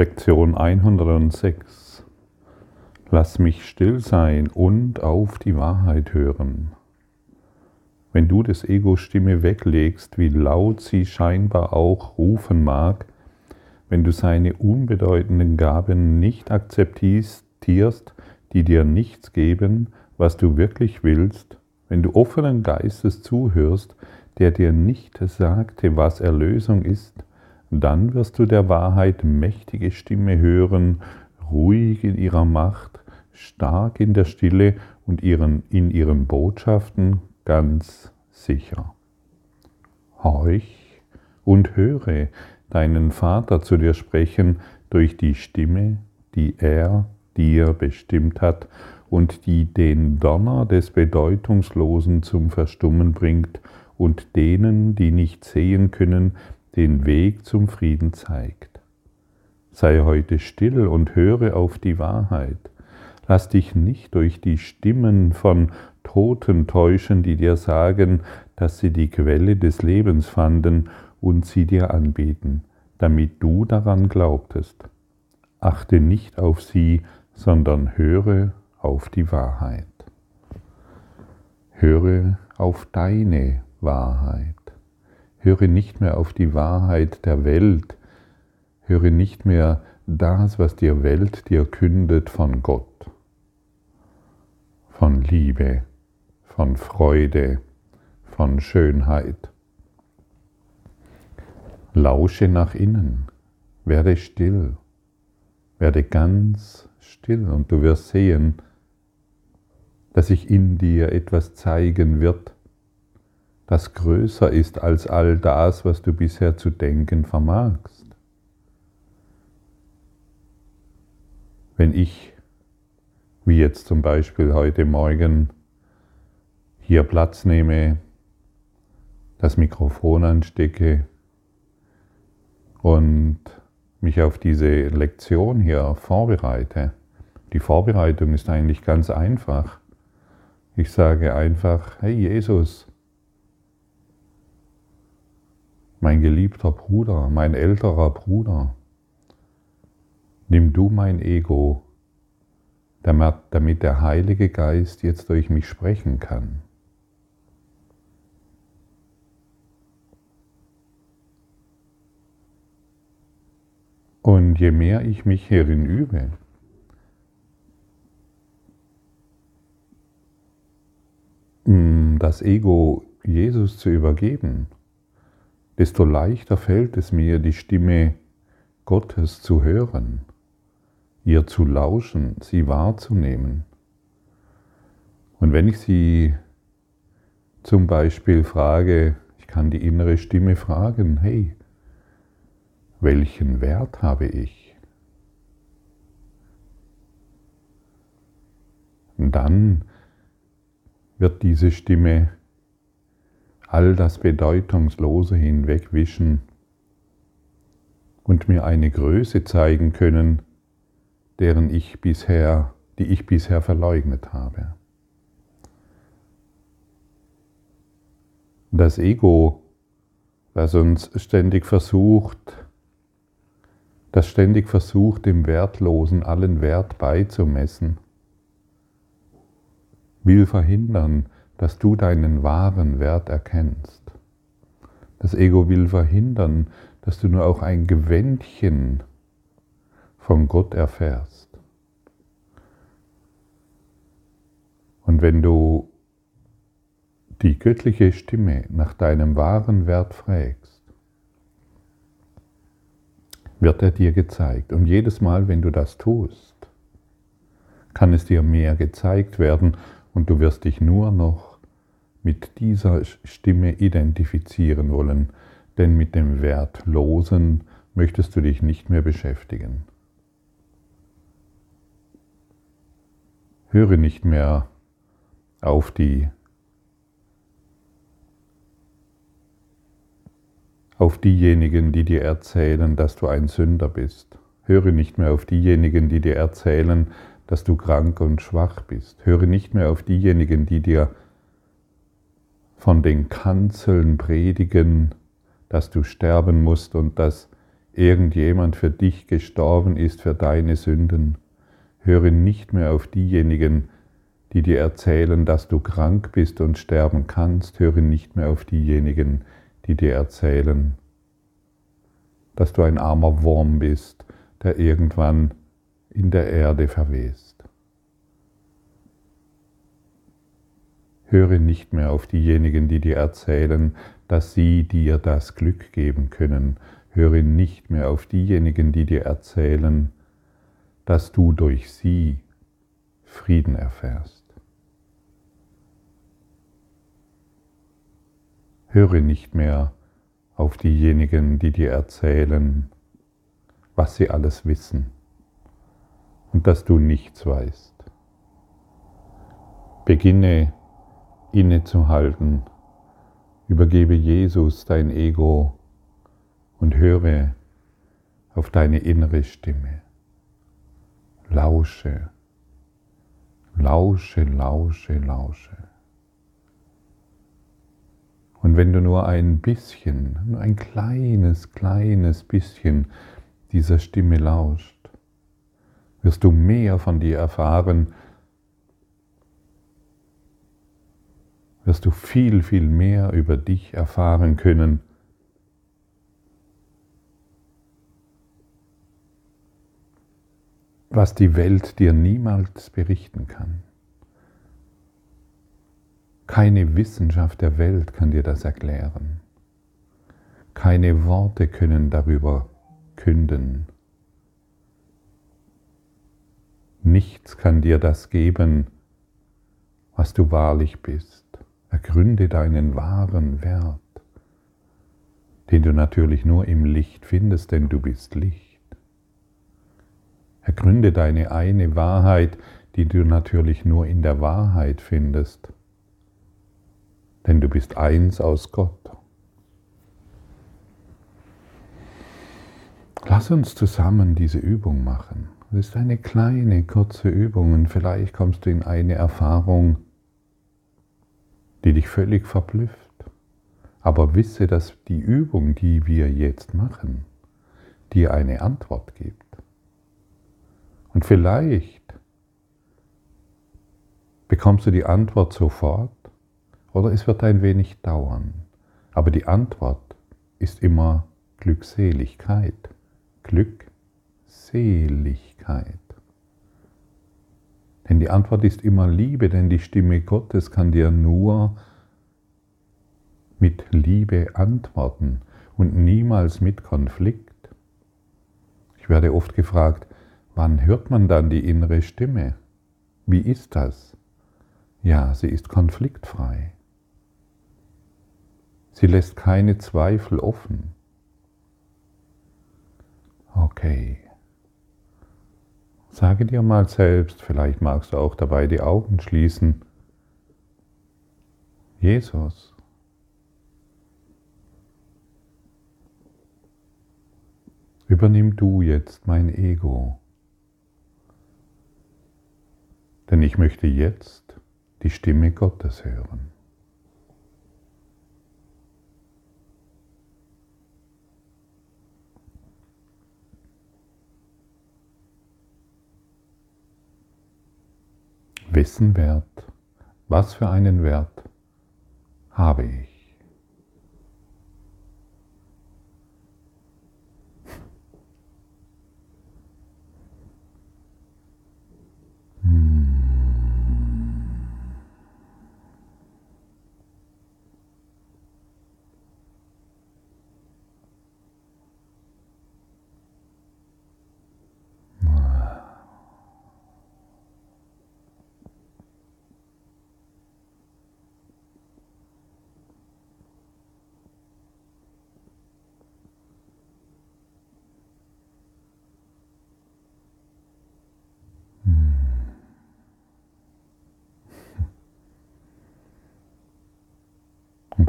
Lektion 106. Lass mich still sein und auf die Wahrheit hören. Wenn du des Ego Stimme weglegst, wie laut sie scheinbar auch rufen mag, wenn du seine unbedeutenden Gaben nicht akzeptierst, die dir nichts geben, was du wirklich willst, wenn du offenen Geistes zuhörst, der dir nicht sagte, was Erlösung ist, dann wirst du der Wahrheit mächtige Stimme hören, ruhig in ihrer Macht, stark in der Stille und ihren, in ihren Botschaften ganz sicher. Horch und höre deinen Vater zu dir sprechen durch die Stimme, die er dir bestimmt hat und die den Donner des Bedeutungslosen zum Verstummen bringt und denen, die nicht sehen können, den Weg zum Frieden zeigt. Sei heute still und höre auf die Wahrheit. Lass dich nicht durch die Stimmen von Toten täuschen, die dir sagen, dass sie die Quelle des Lebens fanden und sie dir anbieten, damit du daran glaubtest. Achte nicht auf sie, sondern höre auf die Wahrheit. Höre auf deine Wahrheit. Höre nicht mehr auf die Wahrheit der Welt. Höre nicht mehr das, was die Welt dir kündet von Gott, von Liebe, von Freude, von Schönheit. Lausche nach innen, werde still, werde ganz still und du wirst sehen, dass sich in dir etwas zeigen wird, das größer ist als all das, was du bisher zu denken vermagst. Wenn ich, wie jetzt zum Beispiel heute Morgen, hier Platz nehme, das Mikrofon anstecke und mich auf diese Lektion hier vorbereite. Die Vorbereitung ist eigentlich ganz einfach. Ich sage einfach, hey Jesus, mein geliebter Bruder, mein älterer Bruder, nimm du mein Ego, damit der Heilige Geist jetzt durch mich sprechen kann. Und je mehr ich mich hierin übe, das Ego Jesus zu übergeben, desto leichter fällt es mir, die Stimme Gottes zu hören, ihr zu lauschen, sie wahrzunehmen. Und wenn ich sie zum Beispiel frage, ich kann die innere Stimme fragen, hey, welchen Wert habe ich? Und dann wird diese Stimme all das Bedeutungslose hinwegwischen und mir eine Größe zeigen können, deren ich bisher, die ich bisher verleugnet habe. Das Ego, das uns ständig versucht, das ständig versucht, dem Wertlosen allen Wert beizumessen, will verhindern, dass du deinen wahren Wert erkennst. Das Ego will verhindern, dass du nur auch ein Gewändchen von Gott erfährst. Und wenn du die göttliche Stimme nach deinem wahren Wert fragst, wird er dir gezeigt. Und jedes Mal, wenn du das tust, kann es dir mehr gezeigt werden und du wirst dich nur noch mit dieser Stimme identifizieren wollen, denn mit dem Wertlosen möchtest du dich nicht mehr beschäftigen. Höre nicht mehr auf die auf diejenigen, die dir erzählen, dass du ein Sünder bist. Höre nicht mehr auf diejenigen, die dir erzählen, dass du krank und schwach bist. Höre nicht mehr auf diejenigen, die dir von den Kanzeln predigen, dass du sterben musst und dass irgendjemand für dich gestorben ist, für deine Sünden. Höre nicht mehr auf diejenigen, die dir erzählen, dass du krank bist und sterben kannst. Höre nicht mehr auf diejenigen, die dir erzählen, dass du ein armer Wurm bist, der irgendwann in der Erde verwest. Höre nicht mehr auf diejenigen, die dir erzählen, dass sie dir das Glück geben können. Höre nicht mehr auf diejenigen, die dir erzählen, dass du durch sie Frieden erfährst. Höre nicht mehr auf diejenigen, die dir erzählen, was sie alles wissen und dass du nichts weißt. Beginne innezuhalten Übergebe Jesus dein Ego und höre auf deine innere Stimme. Lausche, lausche, lausche, lausche. Und wenn du nur ein bisschen, nur ein kleines, kleines bisschen dieser Stimme lauscht, wirst du mehr von dir erfahren, wirst du viel, viel mehr über dich erfahren können. was die Welt dir niemals berichten kann. Keine Wissenschaft der Welt kann dir das erklären. Keine Worte können darüber künden. Nichts kann dir das geben, was du wahrlich bist. Ergründe deinen wahren Wert, den du natürlich nur im Licht findest, denn du bist Licht. Ergründe deine eine Wahrheit, die du natürlich nur in der Wahrheit findest, denn du bist eins aus Gott. Lass uns zusammen diese Übung machen. Es ist eine kleine, kurze Übung und vielleicht kommst du in eine Erfahrung, die dich völlig verblüfft. Aber wisse, dass die Übung, die wir jetzt machen, dir eine Antwort gibt. Und vielleicht bekommst du die Antwort sofort oder es wird ein wenig dauern. Aber die Antwort ist immer Glückseligkeit. Glückseligkeit. Denn die Antwort ist immer Liebe, denn die Stimme Gottes kann dir nur mit Liebe antworten und niemals mit Konflikt. Ich werde oft gefragt, wann hört man dann die innere Stimme? Wie ist das? Ja, sie ist konfliktfrei. Sie lässt keine Zweifel offen. Okay. Sage dir mal selbst, vielleicht magst du auch dabei die Augen schließen, Jesus, übernimm du jetzt mein Ego, denn ich möchte jetzt die Stimme Gottes hören. Wissen wert, was für einen Wert habe ich?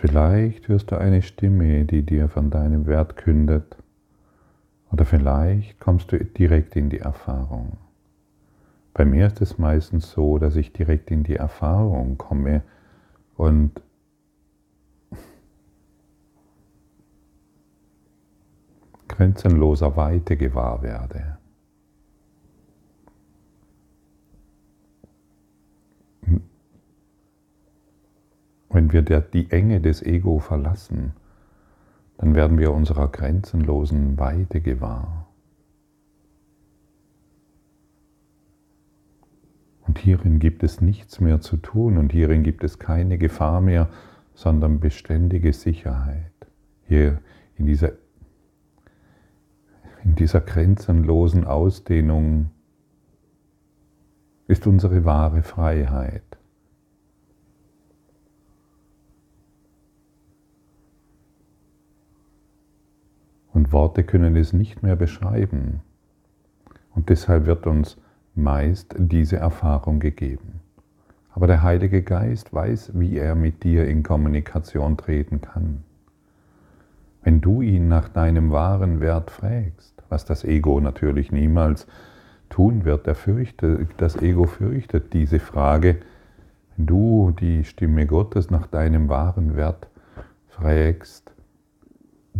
Vielleicht hörst du eine Stimme, die dir von deinem Wert kündet. Oder vielleicht kommst du direkt in die Erfahrung. Bei mir ist es meistens so, dass ich direkt in die Erfahrung komme und grenzenloser Weite gewahr werde. Wenn wir die Enge des Ego verlassen, dann werden wir unserer grenzenlosen Weite gewahr. Und hierin gibt es nichts mehr zu tun und hierin gibt es keine Gefahr mehr, sondern beständige Sicherheit. Hier in dieser, in dieser grenzenlosen Ausdehnung ist unsere wahre Freiheit. Und Worte können es nicht mehr beschreiben. Und deshalb wird uns meist diese Erfahrung gegeben. Aber der Heilige Geist weiß, wie er mit dir in Kommunikation treten kann. Wenn du ihn nach deinem wahren Wert fragst, was das Ego natürlich niemals tun wird, der fürchtet, das Ego fürchtet diese Frage, wenn du die Stimme Gottes nach deinem wahren Wert fragst,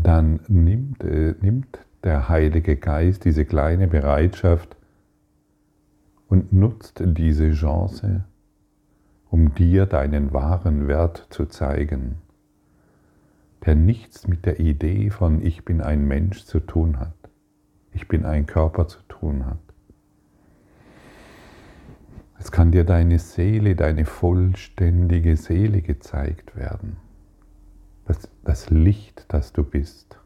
dann nimmt, äh, nimmt der Heilige Geist diese kleine Bereitschaft und nutzt diese Chance, um dir deinen wahren Wert zu zeigen, der nichts mit der Idee von ich bin ein Mensch zu tun hat, ich bin ein Körper zu tun hat. Es kann dir deine Seele, deine vollständige Seele gezeigt werden das, das Licht, das du bist,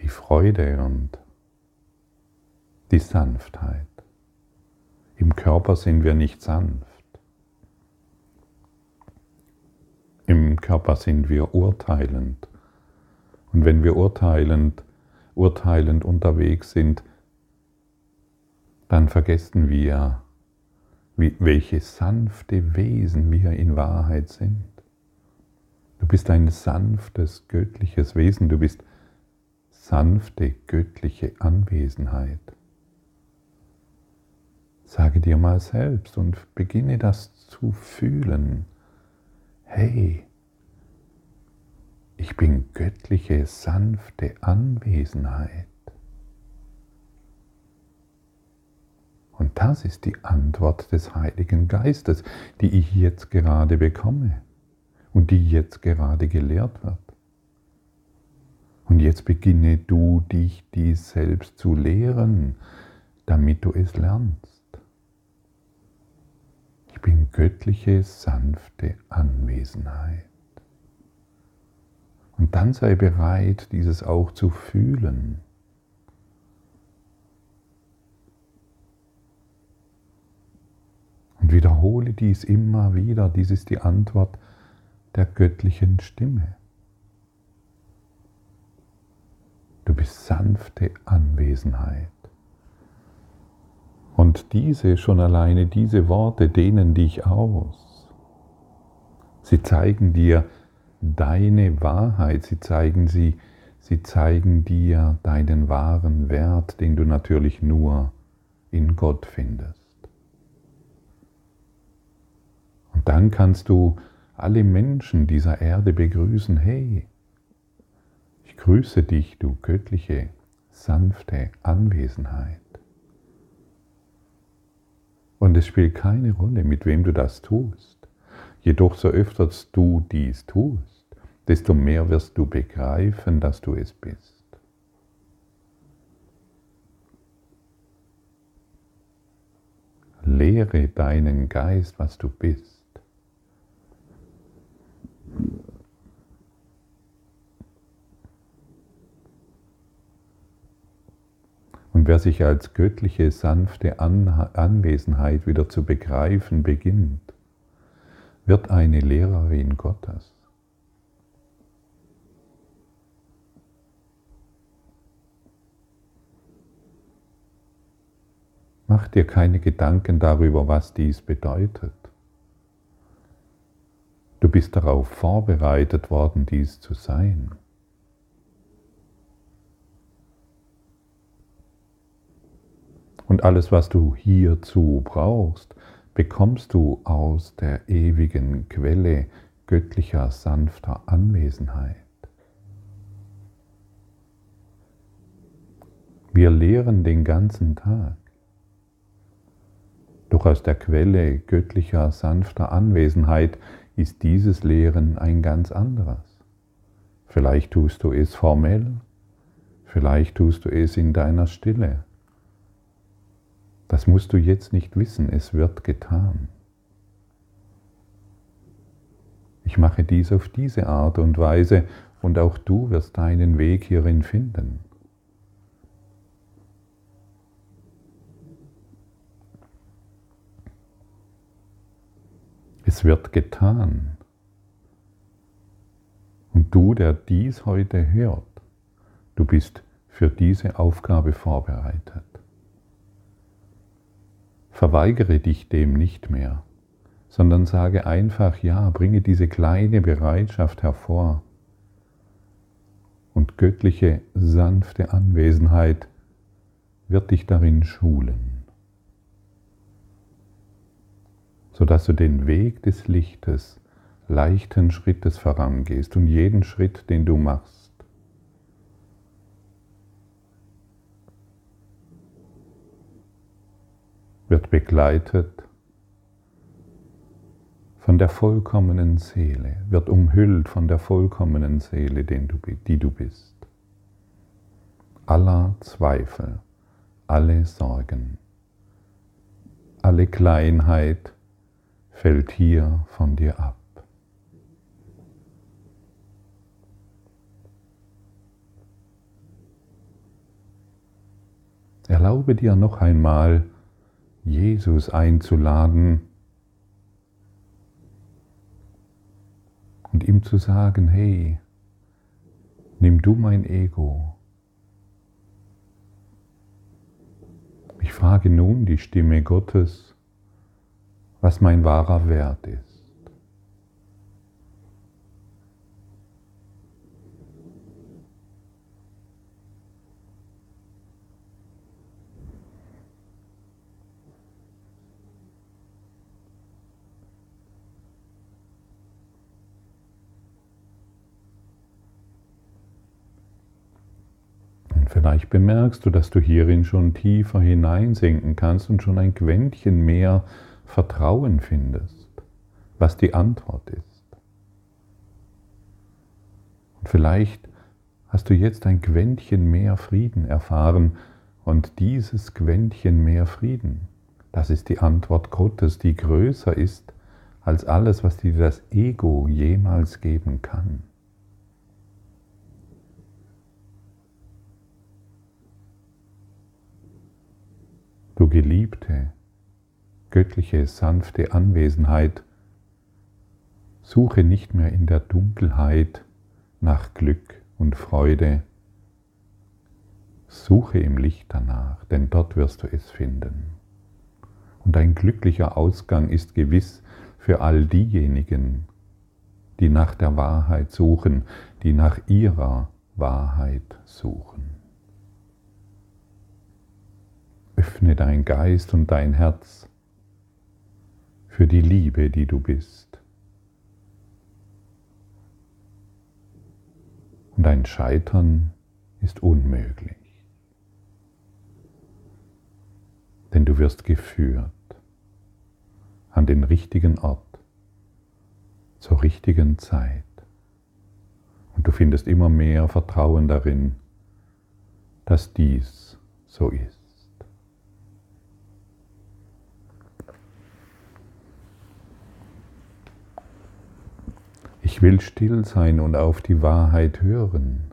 die Freude und die Sanftheit. Im Körper sind wir nicht sanft. Im Körper sind wir urteilend. Und wenn wir urteilend, urteilend unterwegs sind, dann vergessen wir, wie, welche sanfte Wesen wir in Wahrheit sind. Du bist ein sanftes, göttliches Wesen. Du bist sanfte, göttliche Anwesenheit. Sage dir mal selbst und beginne das zu fühlen. Hey, ich bin göttliche, sanfte Anwesenheit. Und das ist die Antwort des Heiligen Geistes, die ich jetzt gerade bekomme und die jetzt gerade gelehrt wird. Und jetzt beginne du dich dies selbst zu lehren, damit du es lernst. Ich bin göttliche, sanfte Anwesenheit. Und dann sei bereit, dieses auch zu fühlen. Und wiederhole dies immer wieder. Dies ist die Antwort der göttlichen Stimme. Du bist sanfte Anwesenheit. Und diese, schon alleine diese Worte dehnen dich aus. Sie zeigen dir deine Wahrheit, sie zeigen sie, sie zeigen dir deinen wahren Wert, den du natürlich nur in Gott findest. Und dann kannst du alle Menschen dieser Erde begrüßen, hey, ich grüße dich, du göttliche, sanfte Anwesenheit. Und es spielt keine Rolle, mit wem du das tust. Jedoch so öfter du dies tust, desto mehr wirst du begreifen, dass du es bist. Lehre deinen Geist, was du bist. Und wer sich als göttliche, sanfte Anwesenheit wieder zu begreifen beginnt, wird eine Lehrerin Gottes. Mach dir keine Gedanken darüber, was dies bedeutet. Du bist darauf vorbereitet worden, dies zu sein. Und alles, was du hierzu brauchst, bekommst du aus der ewigen Quelle göttlicher, sanfter Anwesenheit. Wir lehren den ganzen Tag. Doch aus der Quelle göttlicher, sanfter Anwesenheit ist dieses Lehren ein ganz anderes. Vielleicht tust du es formell, vielleicht tust du es in deiner Stille. Das musst du jetzt nicht wissen, es wird getan. Ich mache dies auf diese Art und Weise und auch du wirst deinen Weg hierin finden. Wird getan. Und du, der dies heute hört, du bist für diese Aufgabe vorbereitet. Verweigere dich dem nicht mehr, sondern sage einfach ja, bringe diese kleine Bereitschaft hervor und göttliche, sanfte Anwesenheit wird dich darin schulen. Sodass du den Weg des Lichtes leichten Schrittes vorangehst und jeden Schritt, den du machst, wird begleitet von der vollkommenen Seele, wird umhüllt von der vollkommenen Seele, die du bist. Aller Zweifel, alle Sorgen, alle Kleinheit, fällt hier von dir ab. Erlaube dir noch einmal, Jesus einzuladen und ihm zu sagen, hey, nimm du mein Ego. Ich frage nun die Stimme Gottes, was mein wahrer Wert ist. Vielleicht bemerkst du, dass du hierin schon tiefer hineinsinken kannst und schon ein Quäntchen mehr Vertrauen findest, was die Antwort ist. Und vielleicht hast du jetzt ein Quäntchen mehr Frieden erfahren und dieses Quäntchen mehr Frieden, das ist die Antwort Gottes, die größer ist als alles, was dir das Ego jemals geben kann. Du Geliebte, göttliche, sanfte Anwesenheit. Suche nicht mehr in der Dunkelheit nach Glück und Freude. Suche im Licht danach, denn dort wirst du es finden. Und ein glücklicher Ausgang ist gewiss für all diejenigen, die nach der Wahrheit suchen, die nach ihrer Wahrheit suchen. Öffne dein Geist und dein Herz für die Liebe, die du bist. Und ein Scheitern ist unmöglich, denn du wirst geführt an den richtigen Ort, zur richtigen Zeit. Und du findest immer mehr Vertrauen darin, dass dies so ist. Will still sein und auf die Wahrheit hören.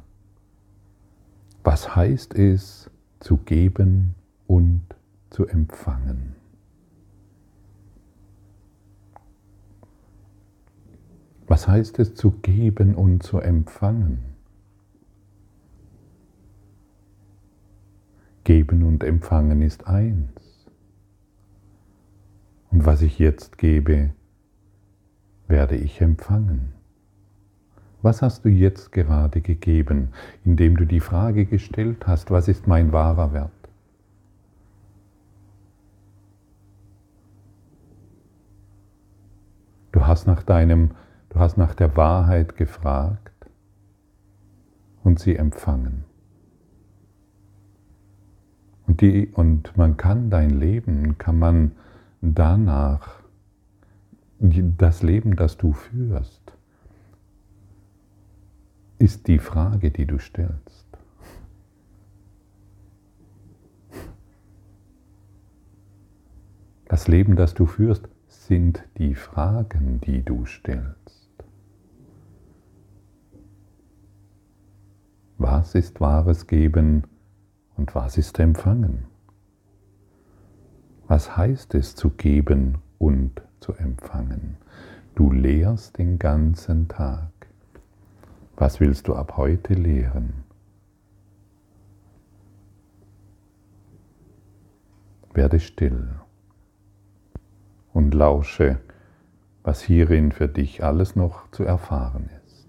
Was heißt es, zu geben und zu empfangen? Was heißt es, zu geben und zu empfangen? Geben und empfangen ist eins. Und was ich jetzt gebe, werde ich empfangen. Was hast du jetzt gerade gegeben, indem du die Frage gestellt hast, was ist mein wahrer Wert? Du hast nach deinem, du hast nach der Wahrheit gefragt und sie empfangen. Und, die, und man kann dein Leben, kann man danach, das Leben, das du führst, ist die Frage, die du stellst. Das Leben, das du führst, sind die Fragen, die du stellst. Was ist wahres Geben und was ist Empfangen? Was heißt es zu geben und zu empfangen? Du lehrst den ganzen Tag. Was willst du ab heute lehren? Werde still und lausche, was hierin für dich alles noch zu erfahren ist.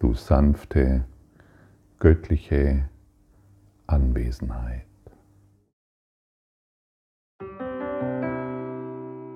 Du sanfte, göttliche Anwesenheit.